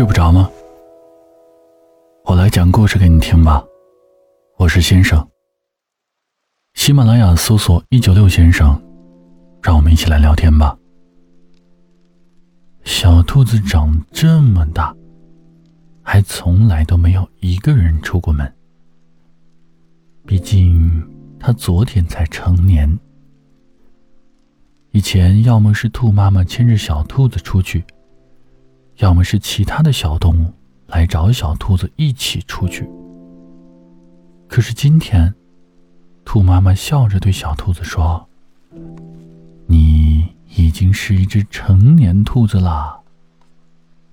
睡不着吗？我来讲故事给你听吧。我是先生。喜马拉雅搜索“一九六先生”，让我们一起来聊天吧。小兔子长这么大，还从来都没有一个人出过门。毕竟，它昨天才成年。以前，要么是兔妈妈牵着小兔子出去。要么是其他的小动物来找小兔子一起出去。可是今天，兔妈妈笑着对小兔子说：“你已经是一只成年兔子了，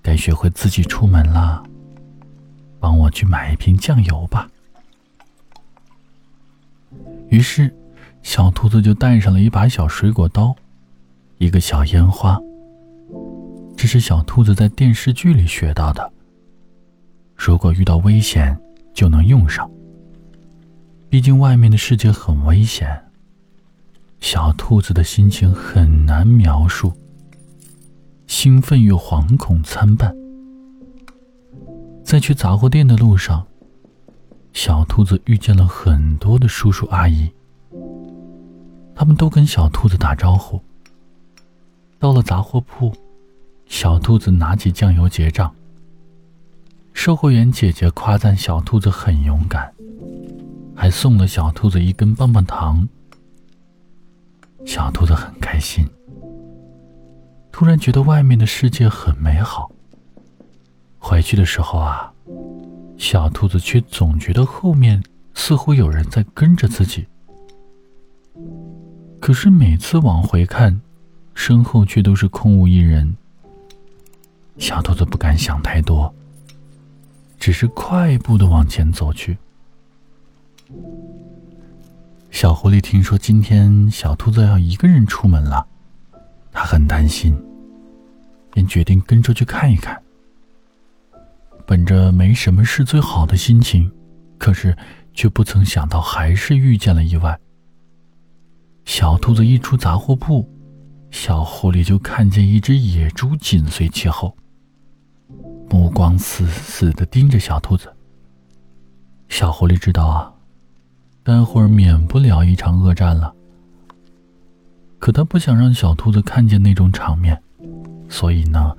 该学会自己出门了。帮我去买一瓶酱油吧。”于是，小兔子就带上了一把小水果刀，一个小烟花。这是小兔子在电视剧里学到的。如果遇到危险，就能用上。毕竟外面的世界很危险，小兔子的心情很难描述，兴奋与惶恐参半。在去杂货店的路上，小兔子遇见了很多的叔叔阿姨，他们都跟小兔子打招呼。到了杂货铺。小兔子拿起酱油结账。售货员姐姐夸赞小兔子很勇敢，还送了小兔子一根棒棒糖。小兔子很开心，突然觉得外面的世界很美好。回去的时候啊，小兔子却总觉得后面似乎有人在跟着自己，可是每次往回看，身后却都是空无一人。小兔子不敢想太多，只是快步的往前走去。小狐狸听说今天小兔子要一个人出门了，他很担心，便决定跟着去看一看。本着没什么事最好的心情，可是却不曾想到还是遇见了意外。小兔子一出杂货铺，小狐狸就看见一只野猪紧随其后。光死死的盯着小兔子。小狐狸知道啊，待会儿免不了一场恶战了。可他不想让小兔子看见那种场面，所以呢，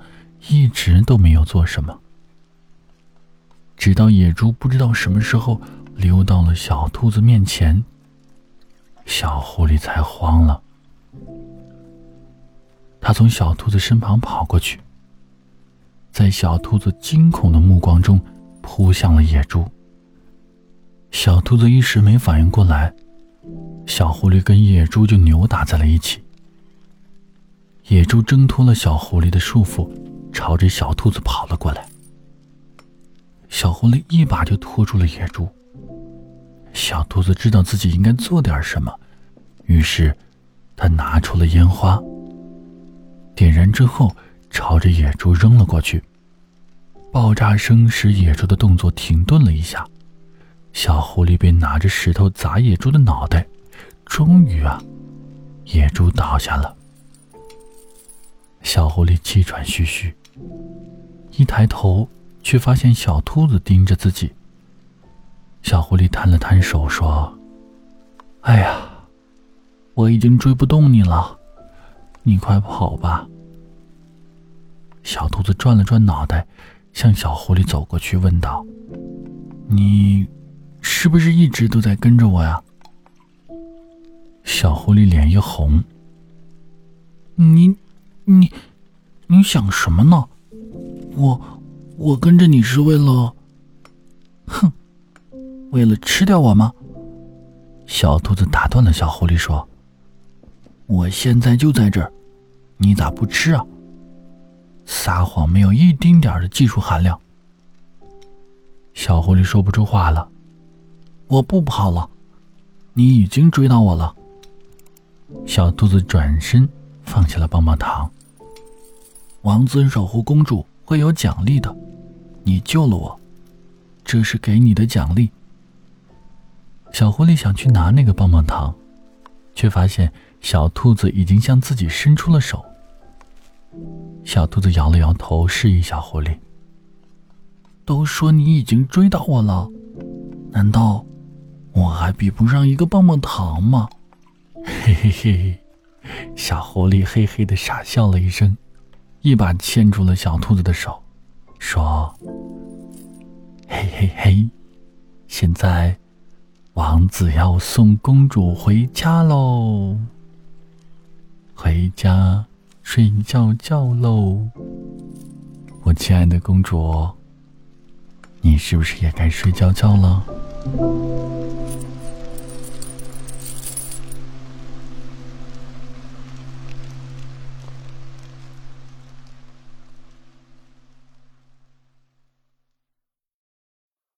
一直都没有做什么。直到野猪不知道什么时候溜到了小兔子面前，小狐狸才慌了。他从小兔子身旁跑过去。在小兔子惊恐的目光中，扑向了野猪。小兔子一时没反应过来，小狐狸跟野猪就扭打在了一起。野猪挣脱了小狐狸的束缚，朝着小兔子跑了过来。小狐狸一把就拖住了野猪。小兔子知道自己应该做点什么，于是，他拿出了烟花，点燃之后。朝着野猪扔了过去，爆炸声使野猪的动作停顿了一下，小狐狸便拿着石头砸野猪的脑袋，终于啊，野猪倒下了。小狐狸气喘吁吁，一抬头却发现小兔子盯着自己。小狐狸摊了摊手说：“哎呀，我已经追不动你了，你快跑吧。”小兔子转了转脑袋，向小狐狸走过去，问道：“你是不是一直都在跟着我呀？”小狐狸脸一红：“你、你、你想什么呢？我、我跟着你是为了……哼，为了吃掉我吗？”小兔子打断了小狐狸说：“我现在就在这儿，你咋不吃啊？”撒谎没有一丁点的技术含量。小狐狸说不出话了。我不跑了，你已经追到我了。小兔子转身放下了棒棒糖。王子守护公主会有奖励的，你救了我，这是给你的奖励。小狐狸想去拿那个棒棒糖，却发现小兔子已经向自己伸出了手。小兔子摇了摇头，示意小狐狸：“都说你已经追到我了，难道我还比不上一个棒棒糖吗？嘿嘿嘿，小狐狸嘿嘿的傻笑了一声，一把牵住了小兔子的手，说：“嘿嘿嘿，现在王子要送公主回家喽，回家睡觉觉喽，我亲爱的公主。”你是不是也该睡觉觉了？